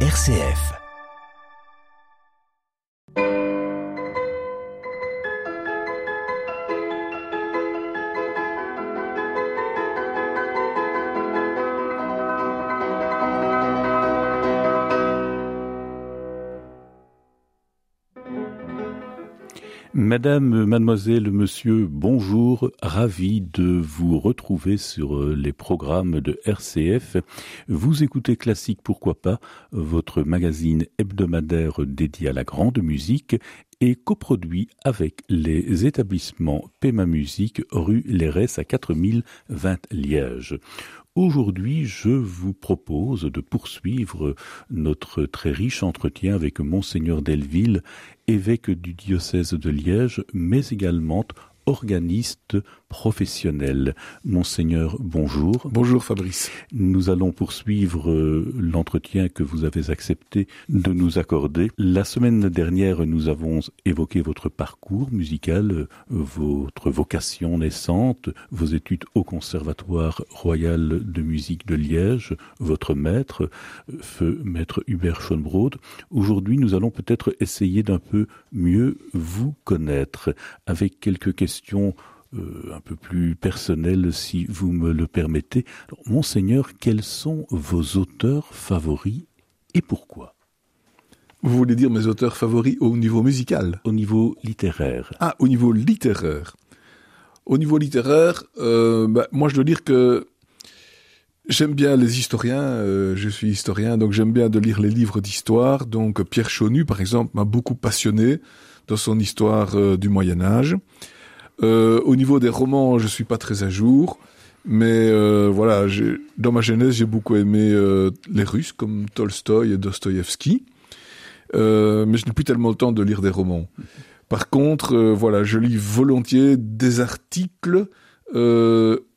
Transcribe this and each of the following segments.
RCF. Madame, mademoiselle, monsieur, bonjour, ravi de vous retrouver sur euh, les programmes de RCF. Vous écoutez Classique, pourquoi pas, votre magazine hebdomadaire dédié à la grande musique et coproduit avec les établissements Pema Musique rue Lérès à 4020 Liège. Aujourd'hui, je vous propose de poursuivre notre très riche entretien avec Monseigneur Delville, évêque du diocèse de Liège, mais également organiste professionnel. Monseigneur, bonjour. Bonjour Fabrice. Nous allons poursuivre euh, l'entretien que vous avez accepté de nous accorder. La semaine dernière, nous avons évoqué votre parcours musical, euh, votre vocation naissante, vos études au Conservatoire royal de musique de Liège, votre maître, feu maître Hubert Schönbrod. Aujourd'hui, nous allons peut-être essayer d'un peu mieux vous connaître avec quelques questions euh, un peu plus personnel, si vous me le permettez. Monseigneur, quels sont vos auteurs favoris et pourquoi? Vous voulez dire mes auteurs favoris au niveau musical? Au niveau littéraire. Ah, au niveau littéraire. Au niveau littéraire, euh, bah, moi je dois dire que J'aime bien les historiens, euh, je suis historien, donc j'aime bien de lire les livres d'histoire. Donc Pierre Chaunu, par exemple, m'a beaucoup passionné dans son histoire du Moyen Âge. Euh, au niveau des romans, je suis pas très à jour, mais euh, voilà, dans ma jeunesse, j'ai beaucoup aimé euh, les Russes comme Tolstoï et Dostoïevski, euh, mais je n'ai plus tellement le temps de lire des romans. Par contre, euh, voilà, je lis volontiers des articles,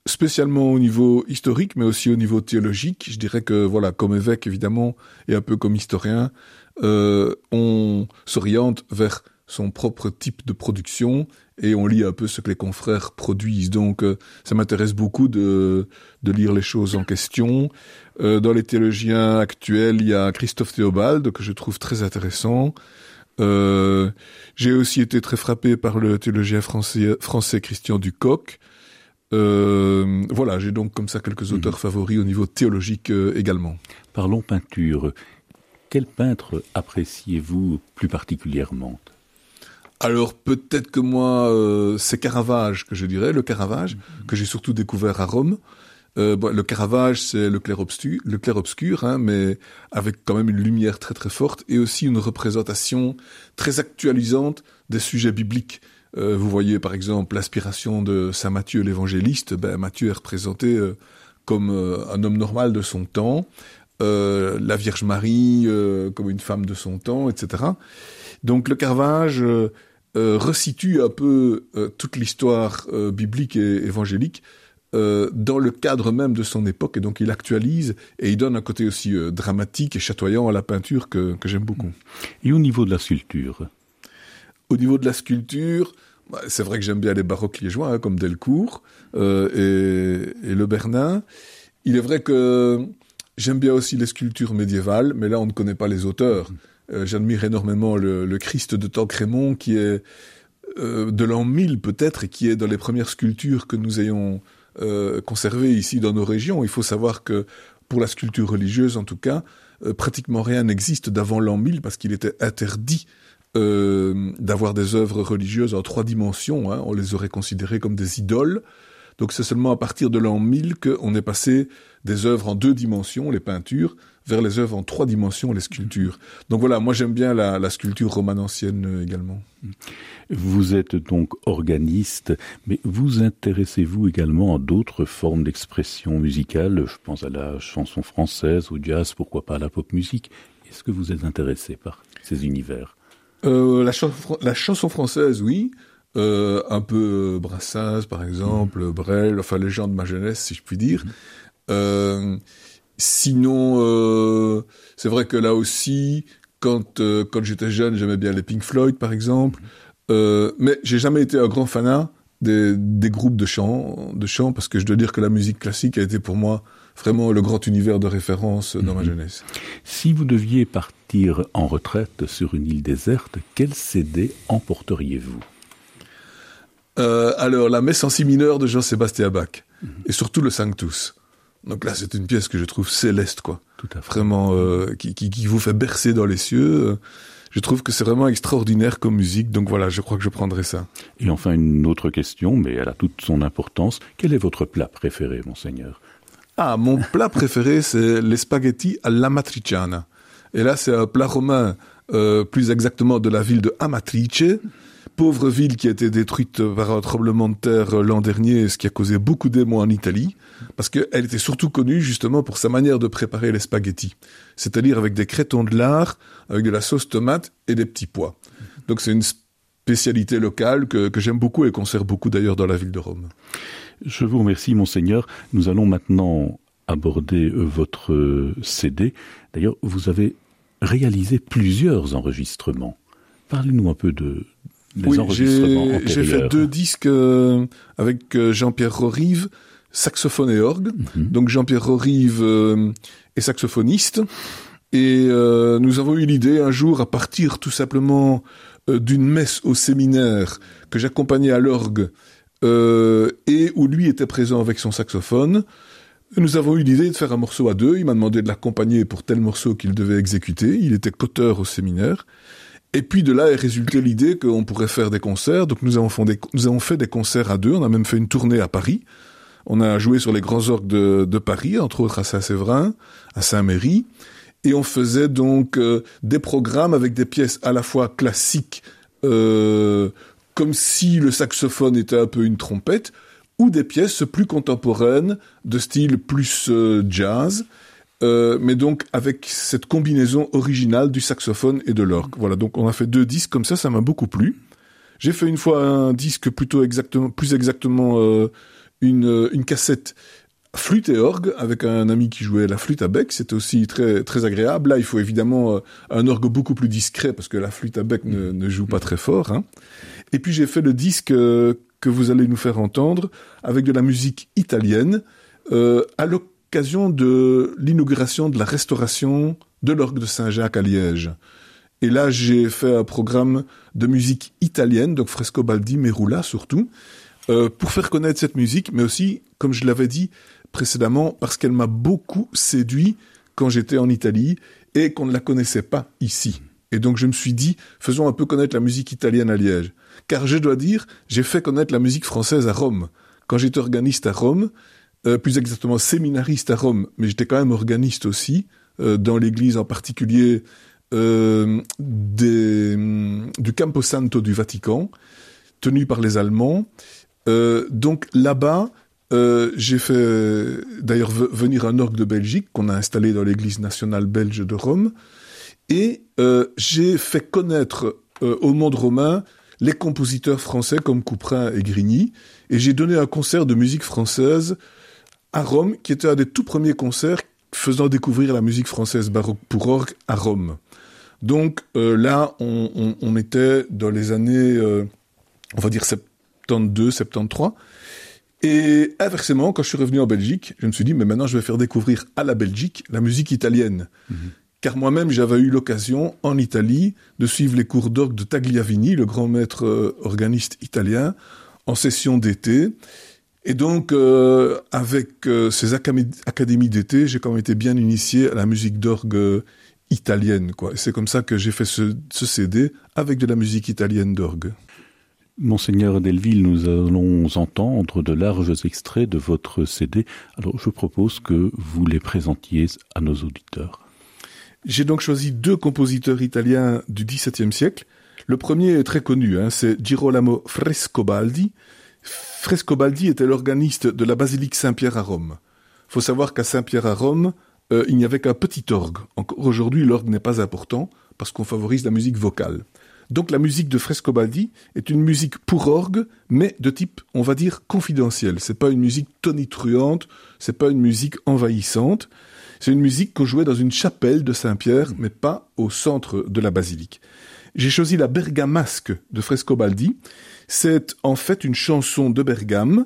spécialement au niveau historique, mais aussi au niveau théologique. Je dirais que voilà, comme évêque évidemment et un peu comme historien, on s'oriente vers son propre type de production et on lit un peu ce que les confrères produisent. Donc euh, ça m'intéresse beaucoup de, de lire les choses en question. Euh, dans les théologiens actuels, il y a Christophe Théobald que je trouve très intéressant. Euh, j'ai aussi été très frappé par le théologien français, français Christian Ducoq. Euh, voilà, j'ai donc comme ça quelques auteurs mmh. favoris au niveau théologique euh, également. Parlons peinture. Quel peintre appréciez-vous plus particulièrement? Alors peut-être que moi, euh, c'est Caravage que je dirais, le Caravage, mm-hmm. que j'ai surtout découvert à Rome. Euh, bon, le Caravage, c'est le clair obscur, le clair obscur, hein, mais avec quand même une lumière très très forte et aussi une représentation très actualisante des sujets bibliques. Euh, vous voyez par exemple l'aspiration de saint Matthieu l'évangéliste. Ben, Matthieu est représenté euh, comme un homme normal de son temps, euh, la Vierge Marie comme une femme de son temps, etc. Donc le Caravage euh, resitue un peu euh, toute l'histoire euh, biblique et évangélique dans le cadre même de son époque, et donc il actualise et il donne un côté aussi dramatique et chatoyant à la peinture que, que j'aime beaucoup. Et au niveau de la sculpture? Au niveau de la sculpture, bah, c'est vrai que j'aime bien les baroques liégeois, hein, comme Delcourt et, et Le Bernin. Il est vrai que j'aime bien aussi les sculptures médiévales, mais là on ne connaît pas les auteurs. Euh, j'admire énormément le, Christ de Tancrémont qui est euh, de l'an 1000 peut-être et qui est dans les premières sculptures que nous ayons euh, conservées ici dans nos régions. Il faut savoir que pour la sculpture religieuse en tout cas, pratiquement rien n'existe d'avant l'an 1000 parce qu'il était interdit d'avoir des œuvres religieuses en trois dimensions. Hein. On les aurait considérées comme des idoles. Donc c'est seulement à partir de l'an 1000 qu'on est passé des œuvres en deux dimensions, les peintures, vers les œuvres en trois dimensions, les sculptures. Donc voilà, moi j'aime bien la, la, sculpture romane ancienne euh, également. Vous êtes donc organiste, mais vous intéressez-vous également à d'autres formes d'expression musicale? Je pense à la chanson française, au jazz, pourquoi pas à la pop musique. Est-ce que vous êtes intéressé par ces univers? Euh, la, ch la, chanson française, oui. Euh, un peu Brassens, par exemple, mmh. Brel, enfin les gens de ma jeunesse, si je puis dire. Mmh. Euh, Sinon, euh, c'est vrai que là aussi, quand euh, quand j'étais jeune, j'aimais bien les Pink Floyd, par exemple. Euh, mais j'ai jamais été un grand fanat des, des groupes de chant, de chant, parce que je dois dire que la musique classique a été pour moi vraiment le grand univers de référence dans ma Mhm. jeunesse. Si vous deviez partir en retraite sur une île déserte, quel CD emporteriez-vous? Euh, alors, la messe en si mineur de Jean-Sébastien Bach, et surtout le Sanctus. Donc là, c'est une pièce que je trouve céleste, quoi. Tout à fait. Vraiment, euh, qui, qui, qui vous fait bercer dans les cieux. Je trouve que c'est vraiment extraordinaire comme musique, donc voilà, je crois que je prendrai ça. Et enfin, une autre question, mais elle a toute son importance. Quel est votre plat préféré, monseigneur? Ah, mon plat préféré, c'est les spaghettis à matriciana. Et là, c'est un plat romain, euh, plus exactement de la ville de Amatrice, pauvre ville qui a été détruite par un tremblement de terre l'an dernier, ce qui a causé beaucoup d'émoi en Italie, parce qu'elle était surtout connue justement pour sa manière de préparer les spaghettis, c'est-à-dire avec des crétons de lard, avec de la sauce tomate et des petits pois. Donc c'est une spécialité locale que, que j'aime beaucoup et qu'on sert beaucoup d'ailleurs dans la ville de Rome. Je vous remercie, monseigneur. Nous allons maintenant aborder votre CD. D'ailleurs, vous avez réalisé plusieurs enregistrements. Parlez-nous un peu de Oui, enregistrements j'ai j'ai fait deux disques euh, avec euh, Jean-Pierre Rorive, saxophone et orgue. Mhm. Donc Jean-Pierre Rorive euh, est saxophoniste. Et euh, nous avons eu l'idée un jour, à partir tout simplement euh, d'une messe au séminaire que j'accompagnais à l'orgue euh, et où lui était présent avec son saxophone, nous avons eu l'idée de faire un morceau à deux. Il m'a demandé de l'accompagner pour tel morceau qu'il devait exécuter. Il était coteur au séminaire. Et puis de là est résultée l'idée qu'on pourrait faire des concerts. Donc nous avons, des, nous avons fait des concerts à deux. On a même fait une tournée à Paris. On a joué sur les grands orgues de, de Paris, entre autres à Saint-Séverin, à Saint-Méry. Et on faisait donc euh, des programmes avec des pièces à la fois classiques, euh, comme si le saxophone était un peu une trompette, ou des pièces plus contemporaines, de style plus euh, jazz, euh, mais donc avec cette combinaison originale du saxophone et de l'orgue. Voilà, donc on a fait deux disques comme ça, ça m'a beaucoup plu. J'ai fait une fois un disque plutôt exactement, plus exactement euh, une, une cassette flûte et orgue avec un ami qui jouait la flûte à bec. C'était aussi très très agréable. Là, il faut évidemment euh, un orgue beaucoup plus discret parce que la flûte à bec ne, ne joue pas très fort. Hein. Et puis j'ai fait le disque euh, que vous allez nous faire entendre avec de la musique italienne euh, à l'occasion de l'inauguration de la restauration de l'orgue de Saint-Jacques à Liège. Et là, j'ai fait un programme de musique italienne, donc Frescobaldi, Merula surtout, euh, pour faire connaître cette musique, mais aussi, comme je l'avais dit précédemment, parce qu'elle m'a beaucoup séduit quand j'étais en Italie et qu'on ne la connaissait pas ici. Et donc je me suis dit, faisons un peu connaître la musique italienne à Liège. Car je dois dire, j'ai fait connaître la musique française à Rome. Quand j'étais organiste à Rome, euh, plus exactement séminariste à Rome, mais j'étais quand même organiste aussi, euh, dans l'église en particulier euh, des, du Camposanto du Vatican, tenu par les Allemands. Euh, donc là-bas, euh, j'ai fait d'ailleurs venir un orgue de Belgique qu'on a installé dans l'église nationale belge de Rome, et euh, j'ai fait connaître au monde romain les compositeurs français comme Couperin et Grigny, et j'ai donné un concert de musique française à Rome, qui était un des tout premiers concerts faisant découvrir la musique française baroque pour orgue à Rome. Donc euh, là, on, on, on, était dans les années, euh, on va dire 72, 73. Et inversement, quand je suis revenu en Belgique, je me suis dit, mais maintenant je vais faire découvrir à la Belgique la musique italienne. -hmm. Car moi-même, j'avais eu l'occasion, en Italie, de suivre les cours d'orgue de Tagliavini, le grand maître euh, organiste italien, en session d'été. Et donc, euh, avec euh, ces académies d'été, j'ai quand même été bien initié à la musique d'orgue italienne. quoi. Et c'est comme ça que j'ai fait ce, ce, CD avec de la musique italienne d'orgue. Monseigneur Delville, nous allons entendre de larges extraits de votre CD. Alors, je propose que vous les présentiez à nos auditeurs. J'ai donc choisi deux compositeurs italiens du XVIIe siècle. Le premier est très connu, hein, c'est Girolamo Frescobaldi. Frescobaldi était l'organiste de la basilique Saint-Pierre à Rome. Faut savoir qu'à Saint-Pierre à Rome, euh, il n'y avait qu'un petit orgue. Aujourd'hui, l'orgue n'est pas important parce qu'on favorise la musique vocale. Donc la musique de Frescobaldi est une musique pour orgue, mais de type, on va dire, confidentiel. C'est pas une musique tonitruante, c'est pas une musique envahissante. C'est une musique qu'on jouait dans une chapelle de Saint-Pierre, mais pas au centre de la basilique. J'ai choisi la Bergamasque de Frescobaldi. C'est en fait une chanson de Bergame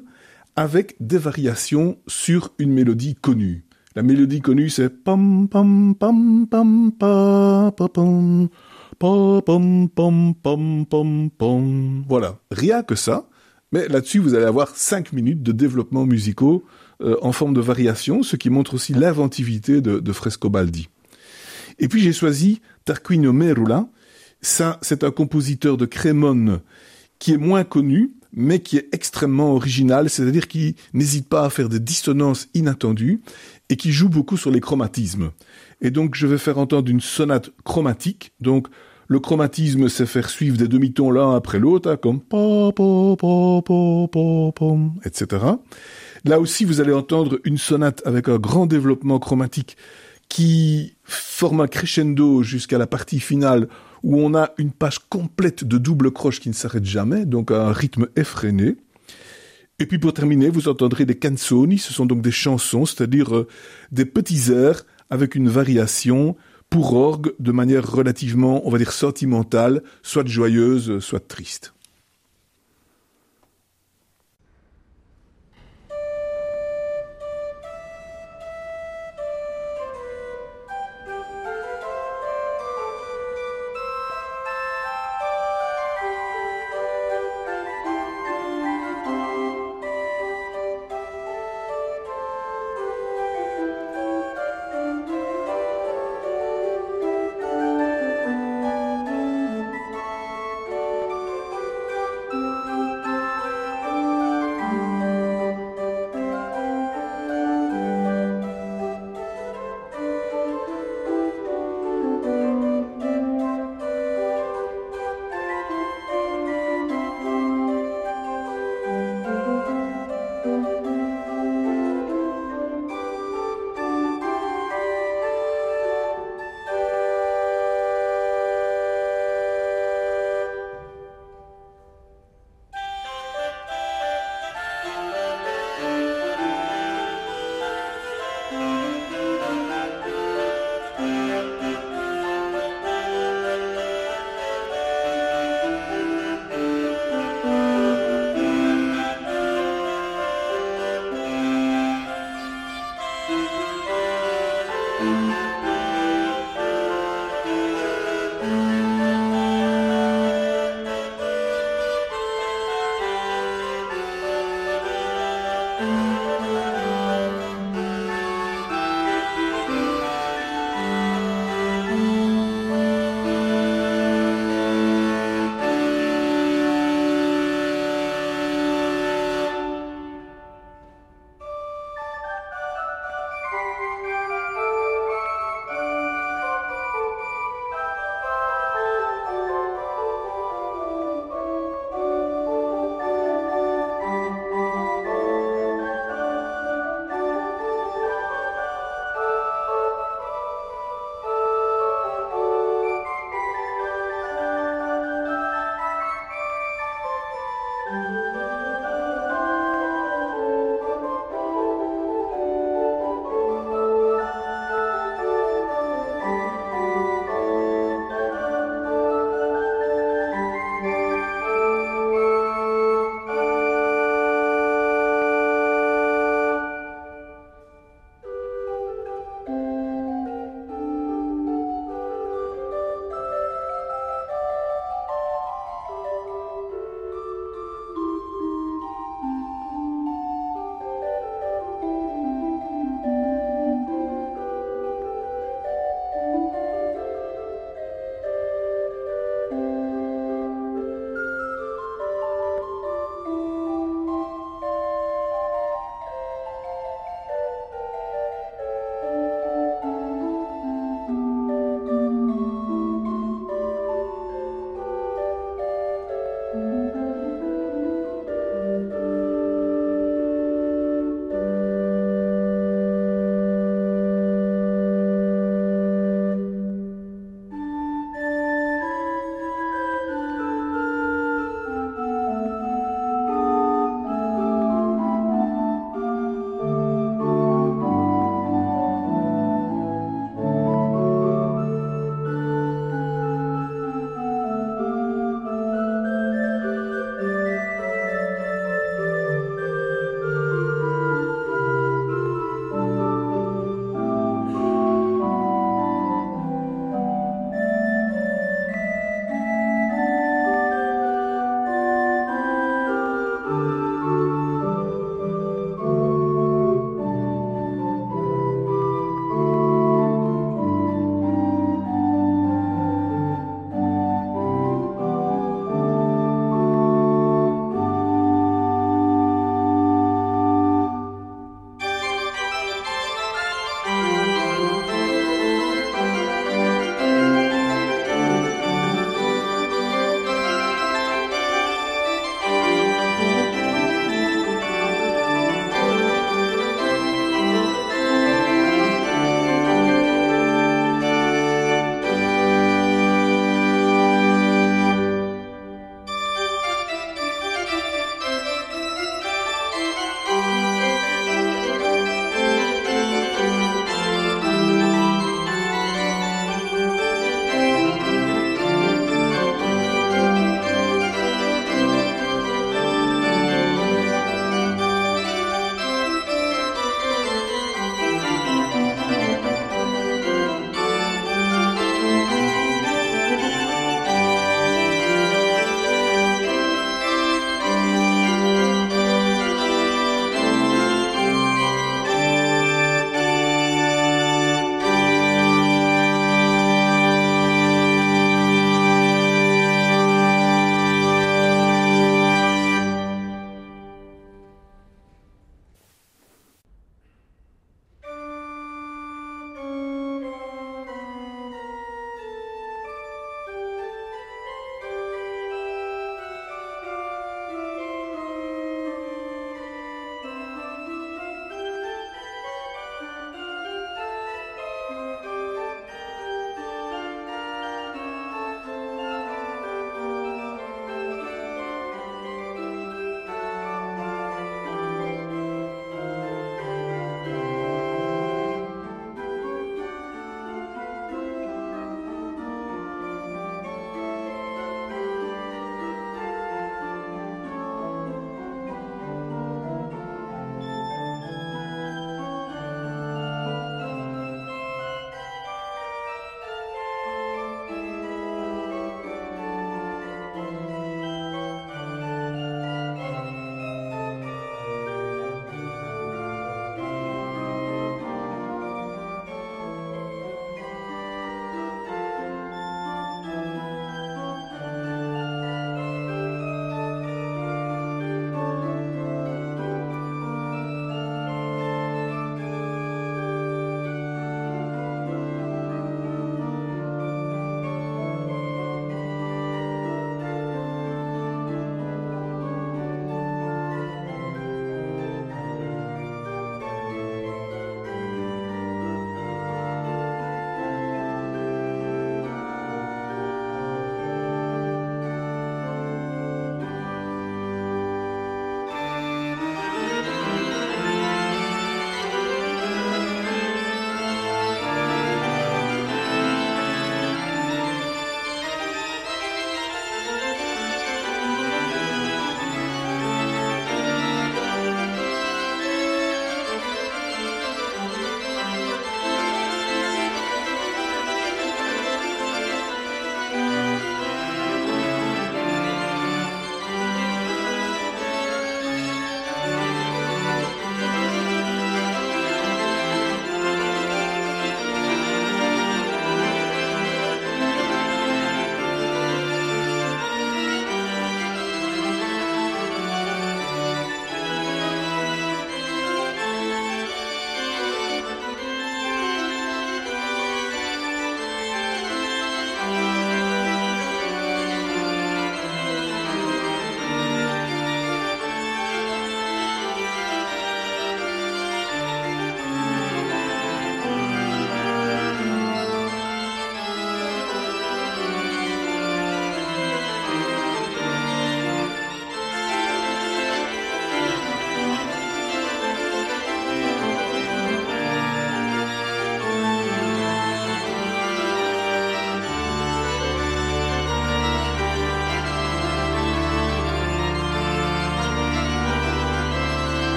avec des variations sur une mélodie connue. La mélodie connue, c'est pam pam pam pam pa pa pam pa pam pam pam pam pam. Voilà, rien que ça. Mais là-dessus, vous allez avoir cinq minutes de développement musicaux euh, en forme de variation, ce qui montre aussi l'inventivité de, de Frescobaldi. Et puis j'ai choisi Tarquinio Merula. Ça, c'est un compositeur de Crémone qui est moins connu, mais qui est extrêmement original, c'est-à-dire qui n'hésite pas à faire des dissonances inattendues et qui joue beaucoup sur les chromatismes. Et donc je vais faire entendre une sonate chromatique. Donc le chromatisme, c'est faire suivre des demi-tons l'un après l'autre, hein, comme pa pa pa pa pa pa, etc. Là aussi, vous allez entendre une sonate avec un grand développement chromatique qui forme un crescendo jusqu'à la partie finale où on a une page complète de double croche qui ne s'arrête jamais, donc un rythme effréné. Et puis pour terminer, vous entendrez des canzoni, ce sont donc des chansons, c'est-à-dire euh, des petits airs avec une variation pour orgue de manière relativement, on va dire, sentimentale, soit joyeuse, soit triste.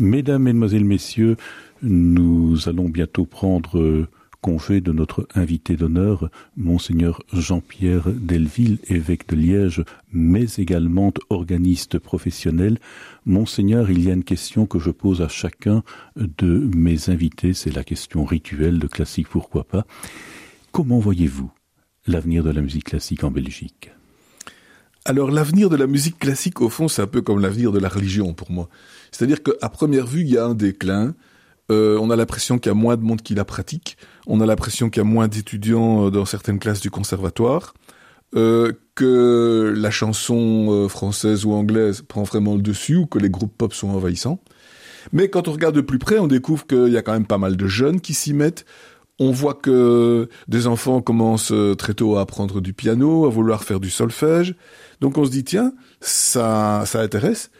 Mesdames, Mesdemoiselles, Messieurs, nous allons bientôt prendre congé de notre invité d'honneur, Monseigneur Jean-Pierre Delville, évêque de Liège, mais également organiste professionnel. Monseigneur, il y a une question que je pose à chacun de mes invités, c'est la question rituelle de classique, pourquoi pas. Comment voyez-vous l'avenir de la musique classique en Belgique? Alors l'avenir de la musique classique, au fond, c'est un peu comme l'avenir de la religion pour moi. C'est-à-dire qu'à première vue, il y a un déclin. Euh, on a l'impression qu'il y a moins de monde qui la pratique. On a l'impression qu'il y a moins d'étudiants euh, dans certaines classes du conservatoire. Euh, que la chanson française ou anglaise prend vraiment le dessus ou que les groupes pop sont envahissants. Mais quand on regarde de plus près, on découvre qu'il y a quand même pas mal de jeunes qui s'y mettent. On voit que des enfants commencent très tôt à apprendre du piano, à vouloir faire du solfège. Donc on se dit, tiens, ça, ça intéresse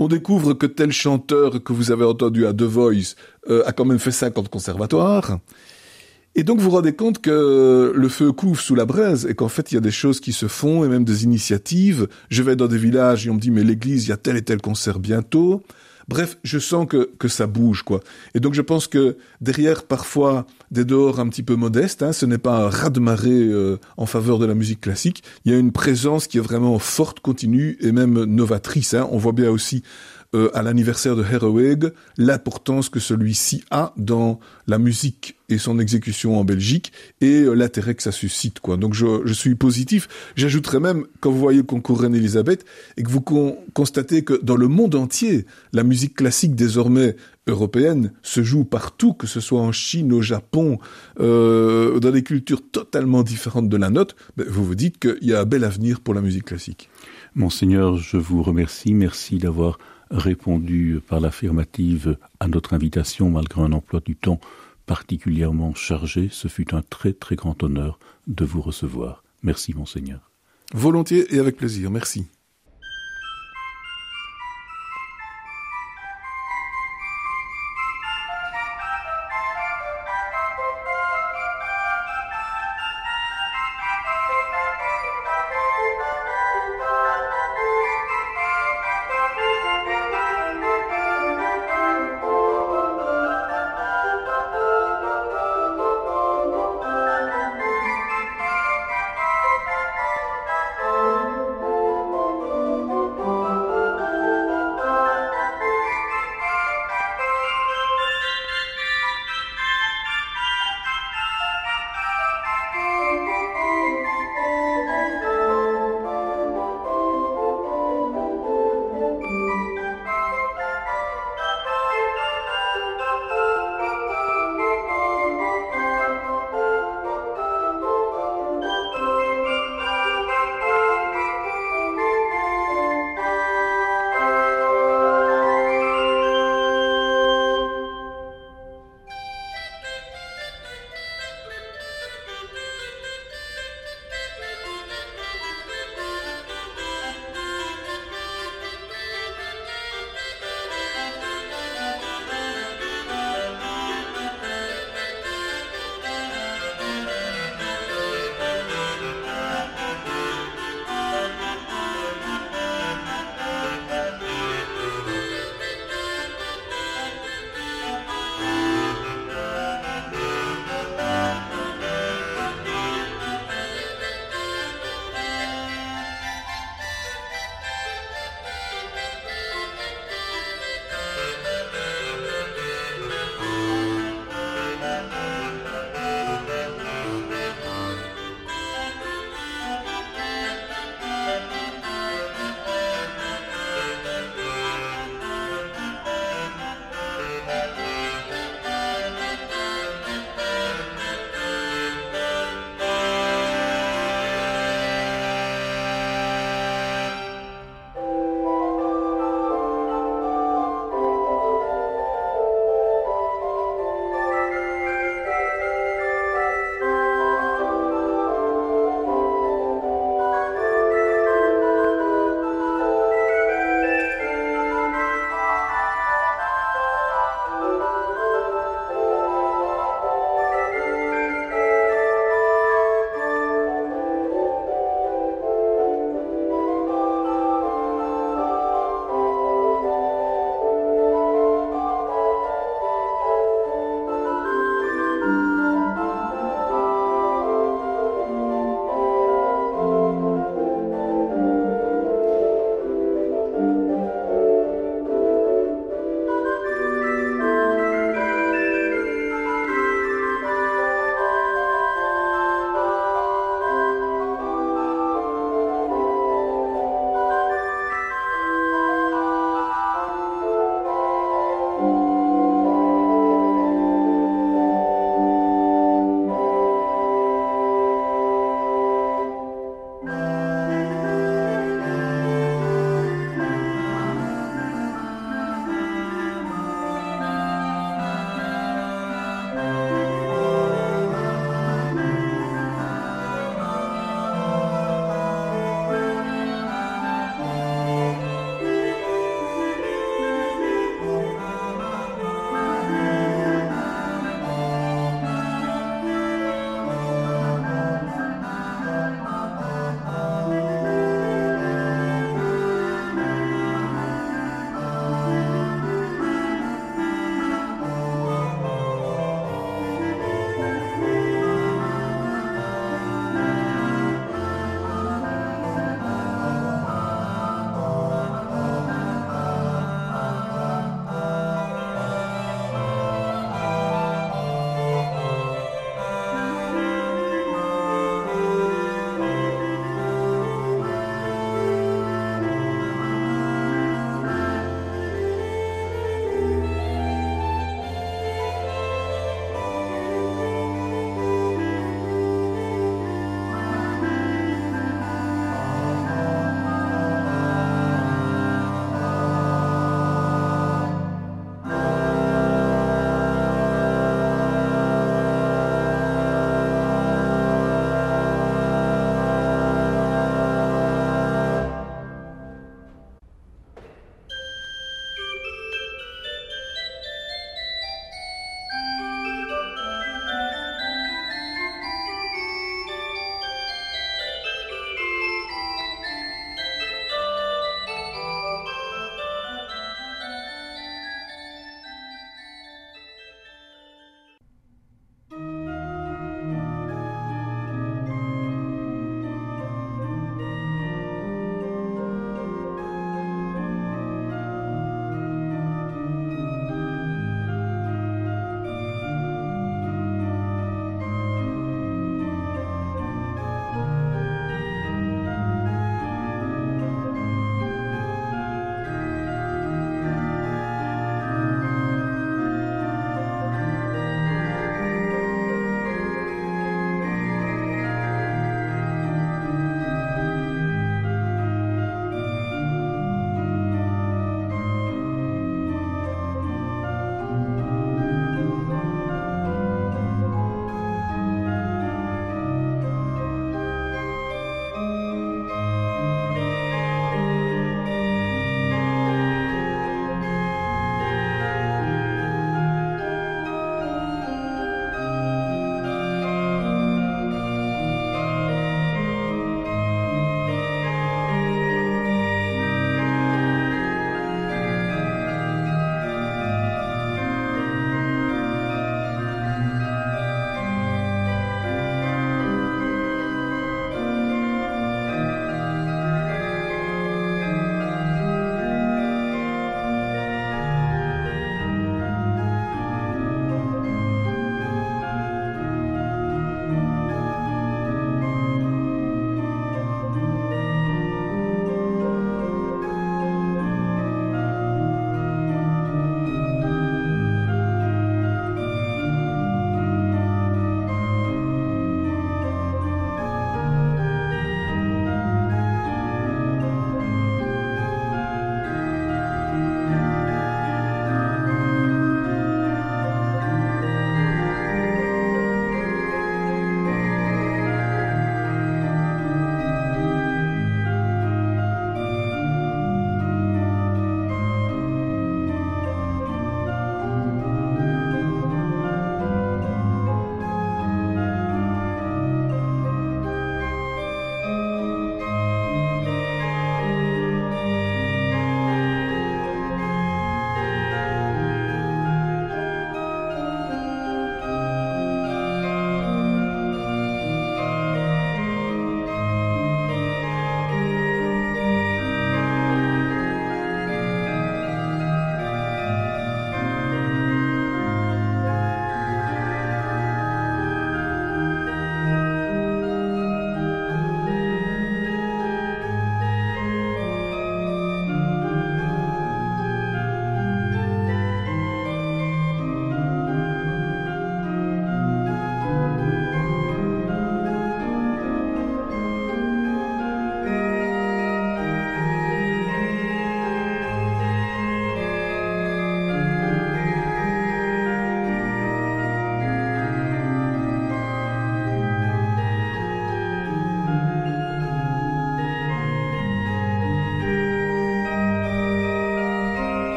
on découvre que tel chanteur que vous avez entendu à The Voice euh, a quand même fait 50 conservatoires. Et donc vous vous rendez compte que le feu couvre sous la braise et qu'en fait il y a des choses qui se font et même des initiatives. Je vais dans des villages et on me dit mais l'église, il y a tel et tel concert bientôt. Bref, je sens que, que ça bouge, quoi. Et donc je pense que derrière parfois des dehors un petit peu modestes, hein, ce n'est pas un raz-de-marée euh, en faveur de la musique classique, il y a une présence qui est vraiment forte, continue et même novatrice. Hein. On voit bien aussi euh, à l'anniversaire de Herweg l'importance que celui-ci a dans la musique et son exécution en Belgique et euh, l'intérêt que ça suscite quoi. Donc je, je suis positif. J'ajouterais même quand vous voyez le concours Reine Elisabeth et que vous constatez que dans le monde entier la musique classique désormais européenne se joue partout, que ce soit en Chine, au Japon, euh, dans des cultures totalement différentes de la nôtre, ben, vous vous dites qu'il y a un bel avenir pour la musique classique. Monseigneur, je vous remercie. Merci d'avoir répondu par l'affirmative à notre invitation malgré un emploi du temps particulièrement chargé. Ce fut un très très grand honneur de vous recevoir. Merci monseigneur. Volontiers et avec plaisir. Merci.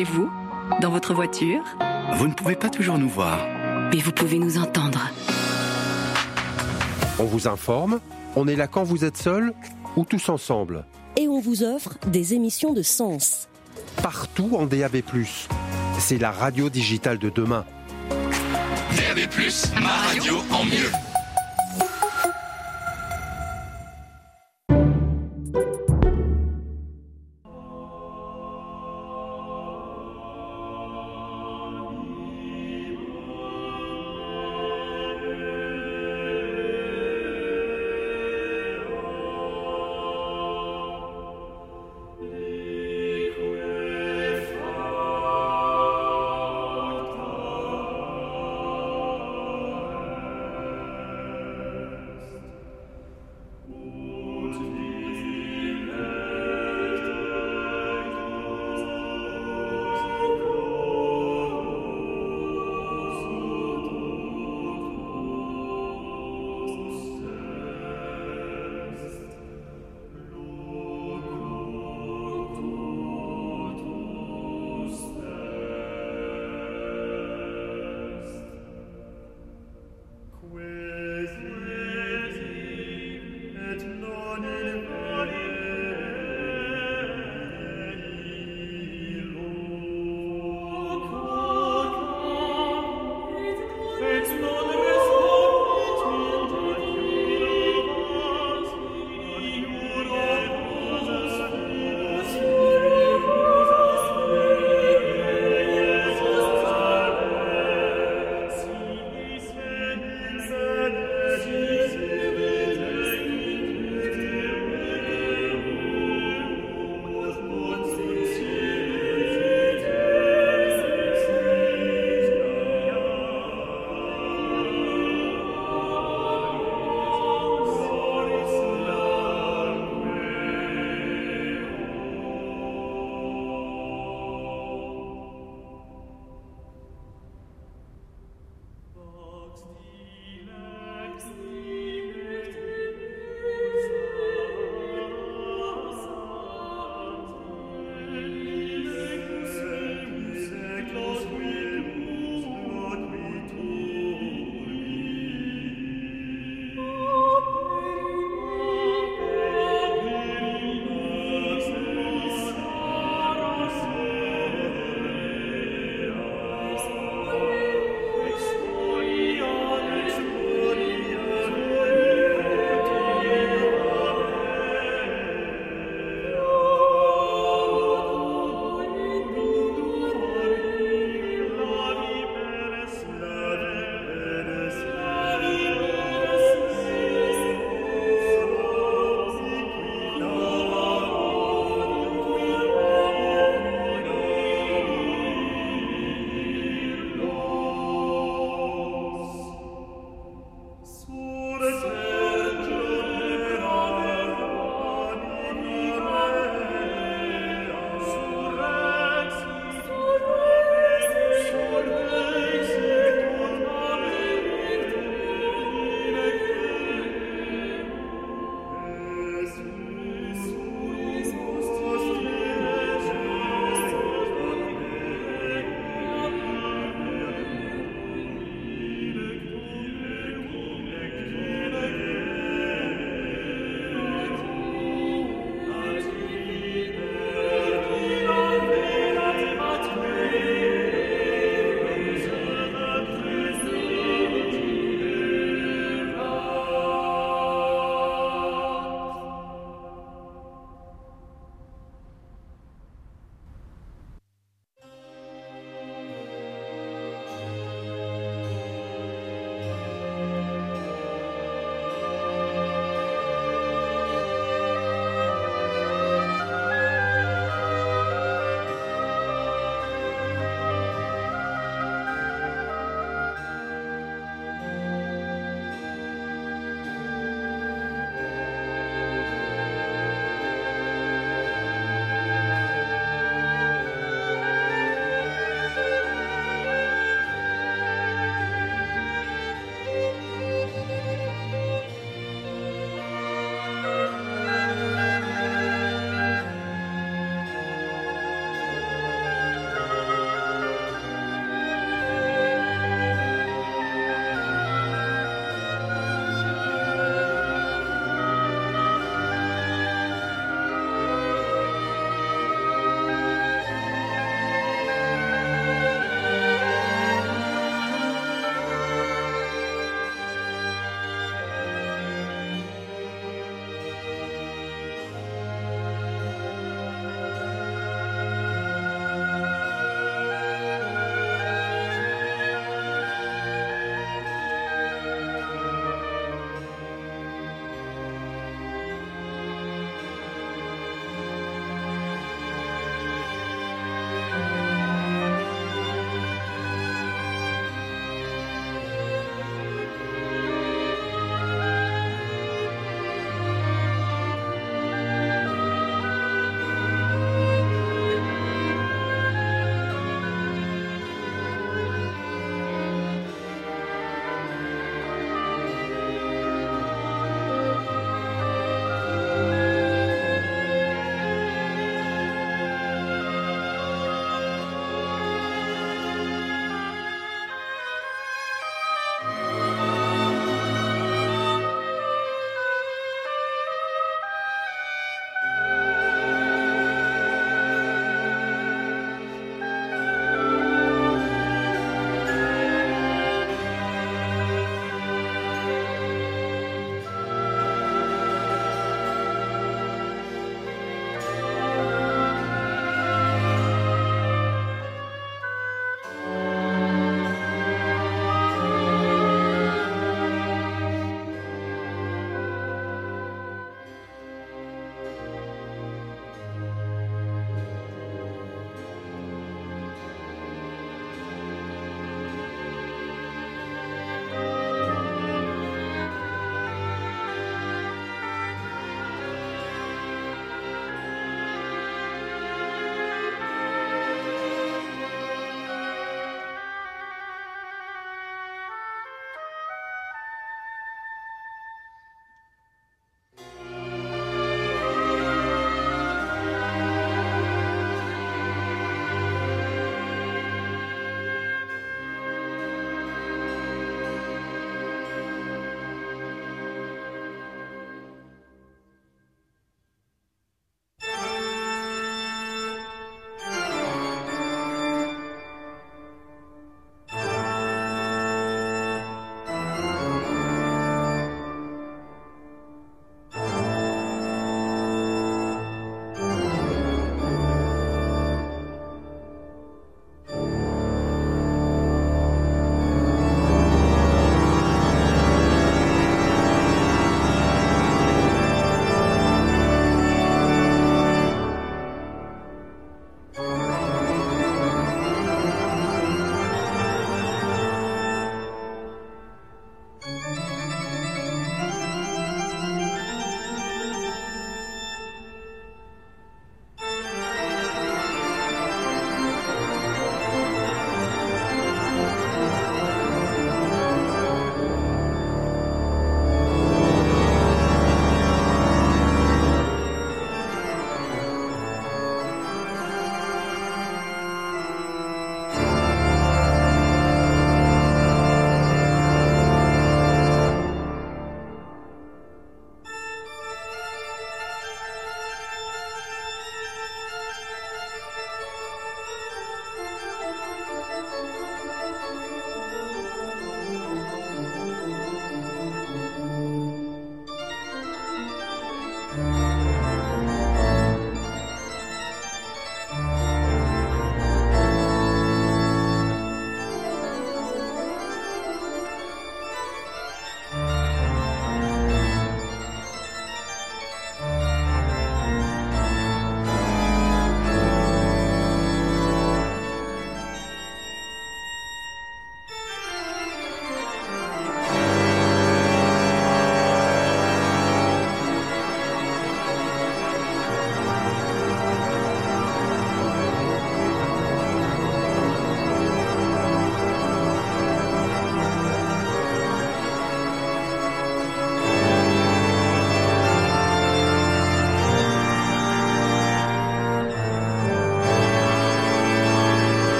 Chez vous Dans votre voiture Vous ne pouvez pas toujours nous voir. Mais vous pouvez nous entendre. On vous informe, on est là quand vous êtes seul ou tous ensemble. Et on vous offre des émissions de sens. Partout en DAB+. C'est la radio digitale de demain. DAB+, ma radio en mieux.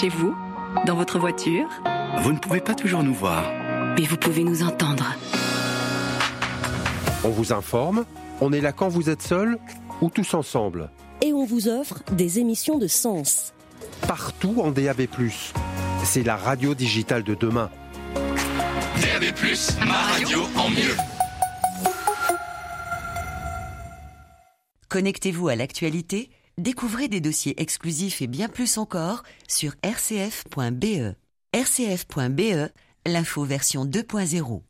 Chez vous, dans votre voiture, Vous ne pouvez pas toujours nous voir. mais vous pouvez nous entendre. On vous informe, on est là quand vous êtes seul ou tous ensemble. Et on vous offre des émissions de sens. Partout en DAB+. C'est la radio digitale de demain. DAB+, ma radio en mieux. Connectez-vous à l'actualité, découvrez des dossiers exclusifs et bien plus encore sur rcf.be. rcf.be, l'info version 2.0.